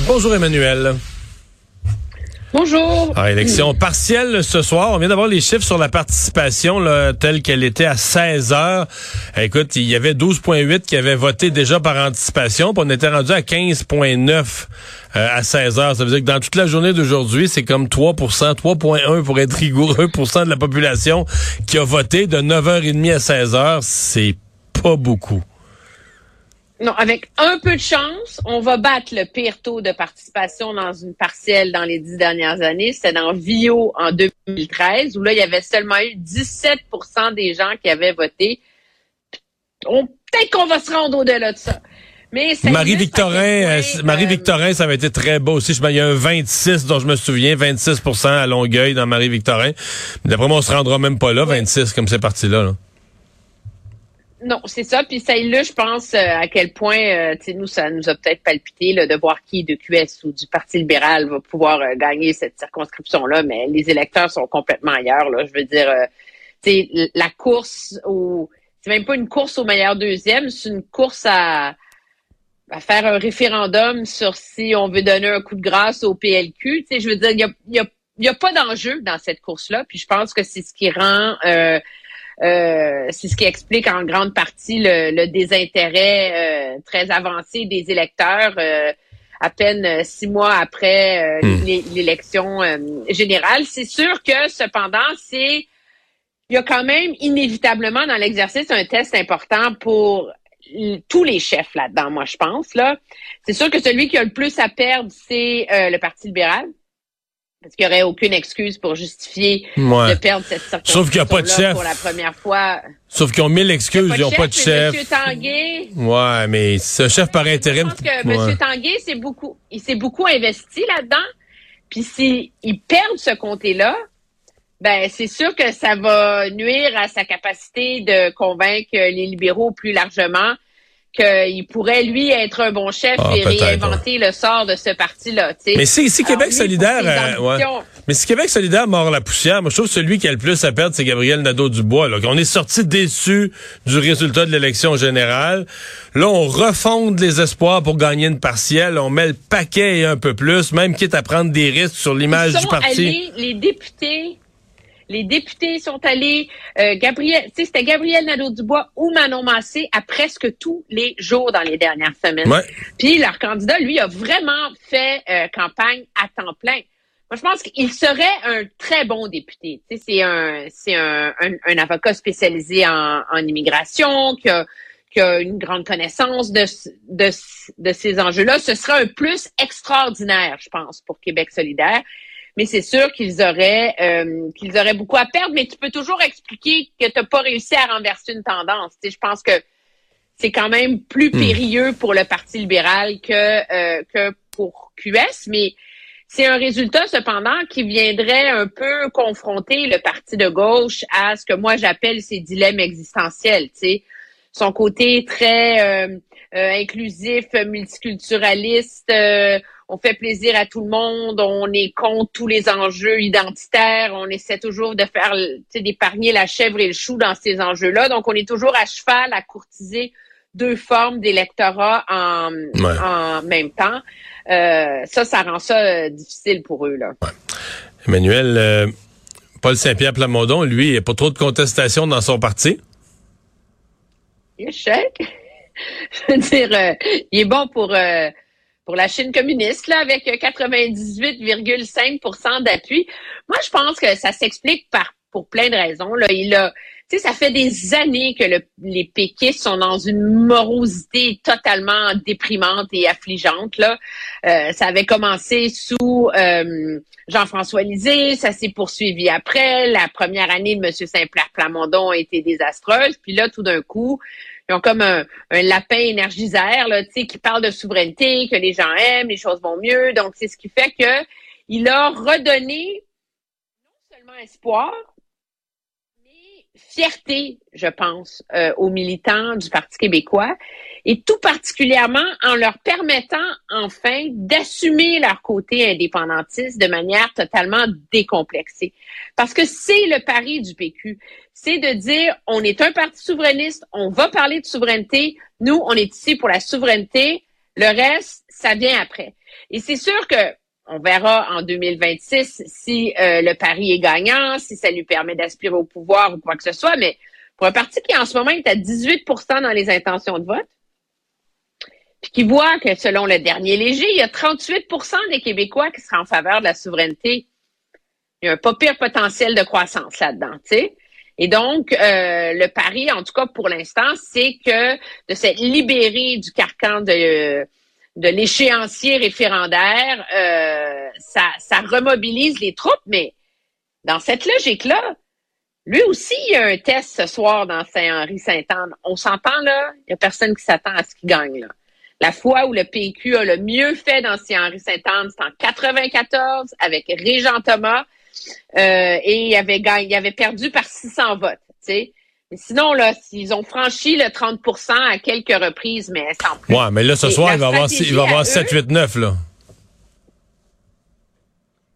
Bonjour Emmanuel. Bonjour. Ah, élection partielle ce soir. On vient d'avoir les chiffres sur la participation là, telle qu'elle était à 16 heures. Écoute, il y avait 12,8 qui avaient voté déjà par anticipation. Puis on était rendu à 15,9 euh, à 16 heures. Ça veut dire que dans toute la journée d'aujourd'hui, c'est comme 3% 3,1 pour être rigoureux, de la population qui a voté de 9h30 à 16 heures. C'est pas beaucoup. Non, avec un peu de chance, on va battre le pire taux de participation dans une partielle dans les dix dernières années. C'était dans Vio en 2013, où là, il y avait seulement eu 17% des gens qui avaient voté. Peut-être qu'on va se rendre au-delà de ça. Mais Marie-Victorin, euh, Marie-Victorin, ça avait été très beau aussi. Il y a un 26 dont je me souviens, 26% à Longueuil dans Marie-Victorin. D'après moi, on se rendra même pas là, 26 comme c'est parti là. là. Non, c'est ça. Puis ça là, je pense euh, à quel point, euh, tu sais, nous, ça nous a peut-être palpité là, de voir qui de QS ou du Parti libéral va pouvoir euh, gagner cette circonscription-là, mais les électeurs sont complètement ailleurs. Là. Je veux dire, tu sais, la course au... C'est même pas une course au meilleur deuxième, c'est une course à, à faire un référendum sur si on veut donner un coup de grâce au PLQ. Tu sais, je veux dire, il y a, y a, pas d'enjeu dans cette course-là. Puis je pense que c'est ce qui rend... c'est ce qui explique en grande partie le, désintérêt euh, très avancé des électeurs euh, à peine six mois après hmm. l'élection générale. C'est sûr que cependant, c'est il y a quand même inévitablement dans l'exercice un test important pour tous les chefs là-dedans, moi je pense. là. C'est sûr que celui qui a le plus à perdre, c'est le Parti libéral parce qu'il n'y aurait aucune excuse pour justifier de perdre cette circonscription Sauf qu'il n'y a pas de chef. Pour la première fois. Sauf qu'ils ont mille excuses, ils n'ont pas de chef. M. Tanguay. Ouais, mais un chef par intérim. Je pense que M. Tanguay, c'est beaucoup, il s'est beaucoup investi là-dedans. Puis s'il perd ce comté-là, ben c'est sûr que ça va nuire à sa capacité de convaincre les libéraux plus largement qu'il pourrait, lui, être un bon chef ah, et réinventer le sort de ce parti-là. Mais si, si Québec solidaire... Euh, Mais si Québec solidaire mord la poussière, moi, je trouve que celui qui a le plus à perdre, c'est Gabriel Nadeau-Dubois. Là. On est sorti déçu du résultat de l'élection générale. Là, on refonde les espoirs pour gagner une partielle. On met le paquet et un peu plus, même quitte à prendre des risques sur l'image du parti. Allés, les députés les députés sont allés, euh, Gabriel, c'était Gabriel Nadeau-Dubois ou Manon Massé à presque tous les jours dans les dernières semaines. Puis leur candidat, lui, a vraiment fait euh, campagne à temps plein. Moi, je pense qu'il serait un très bon député. c'est un, c'est un, un, avocat spécialisé en, en immigration qui a, qui a une grande connaissance de, de, de ces enjeux-là. Ce sera un plus extraordinaire, je pense, pour Québec solidaire mais c'est sûr qu'ils auraient euh, qu'ils auraient beaucoup à perdre. Mais tu peux toujours expliquer que tu n'as pas réussi à renverser une tendance. Tu je pense que c'est quand même plus hmm. périlleux pour le Parti libéral que euh, que pour QS, mais c'est un résultat cependant qui viendrait un peu confronter le parti de gauche à ce que moi j'appelle ses dilemmes existentiels. Tu sais, son côté très euh, inclusif, multiculturaliste on fait plaisir à tout le monde, on est contre tous les enjeux identitaires, on essaie toujours de faire, d'épargner la chèvre et le chou dans ces enjeux-là. Donc, on est toujours à cheval à courtiser deux formes d'électorat en, en même temps. Euh, ça, ça rend ça euh, difficile pour eux. Là. Emmanuel, euh, Paul Saint-Pierre Plamondon, lui, il n'y a pas trop de contestation dans son parti? Chèque. Je veux dire, il est bon pour pour la Chine communiste, là, avec 98,5% d'appui. Moi, je pense que ça s'explique par pour plein de raisons. Là. Il a, tu sais, ça fait des années que le, les péquistes sont dans une morosité totalement déprimante et affligeante. Là, euh, ça avait commencé sous euh, Jean-François Lisée, ça s'est poursuivi après. La première année de M. Saint-Pierre Plamondon a été désastreuse. Puis là, tout d'un coup, ils ont comme un, un lapin énergisaire, là, tu sais, qui parle de souveraineté, que les gens aiment, les choses vont mieux. Donc, c'est ce qui fait que il a redonné non seulement espoir, fierté, je pense, euh, aux militants du Parti québécois, et tout particulièrement en leur permettant enfin d'assumer leur côté indépendantiste de manière totalement décomplexée. Parce que c'est le pari du PQ, c'est de dire on est un parti souverainiste, on va parler de souveraineté, nous on est ici pour la souveraineté, le reste ça vient après. Et c'est sûr que on verra en 2026 si euh, le pari est gagnant, si ça lui permet d'aspirer au pouvoir ou quoi que ce soit. Mais pour un parti qui en ce moment est à 18% dans les intentions de vote, qui voit que selon le dernier léger, il y a 38% des Québécois qui seraient en faveur de la souveraineté. Il y a un pas pire potentiel de croissance là-dedans, tu sais. Et donc, euh, le pari, en tout cas pour l'instant, c'est que de s'être libéré du carcan de de l'échéancier référendaire, euh, ça, ça remobilise les troupes, mais dans cette logique-là, lui aussi, il y a un test ce soir dans Saint-Henri-Saint-Anne. On s'entend là, il n'y a personne qui s'attend à ce qu'il gagne. Là. La fois où le PQ a le mieux fait dans Saint-Henri-Saint-Anne, c'est en 94 avec Régent Thomas euh, et il avait, gagné, il avait perdu par 600 votes. sinon, là, s'ils ont franchi le 30% à quelques reprises, mais sans plus. Ouais, mais là, ce soir, il va, avoir, il va avoir 7, 8, 9, là.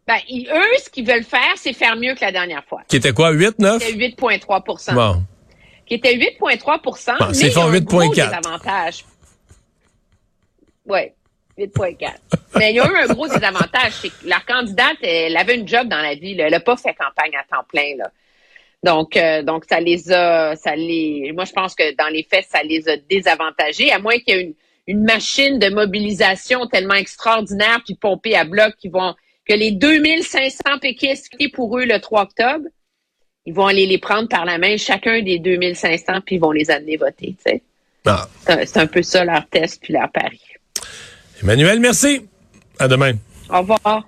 Ben, eux, ce qu'ils veulent faire, c'est faire mieux que la dernière fois. Qui était quoi, 8, 9? Qui était 8,3% Bon. Qui était 8,3 bon, mais c'est font 8,4. désavantage. Oui, 8,4. mais il y a eu un gros désavantage, c'est que leur candidate, elle avait une job dans la vie, là. elle n'a pas fait campagne à temps plein. Là. Donc, euh, donc ça les a, ça les. Moi, je pense que dans les faits, ça les a désavantagés, à moins qu'il y ait une, une machine de mobilisation tellement extraordinaire puis pompée à bloc qui vont que les 2500 péquistes qui pour eux le 3 octobre, ils vont aller les prendre par la main, chacun des 2500, puis ils vont les amener voter. Tu sais. Ah. C'est un peu ça leur test puis leur pari. Emmanuel, merci. À demain. Au revoir.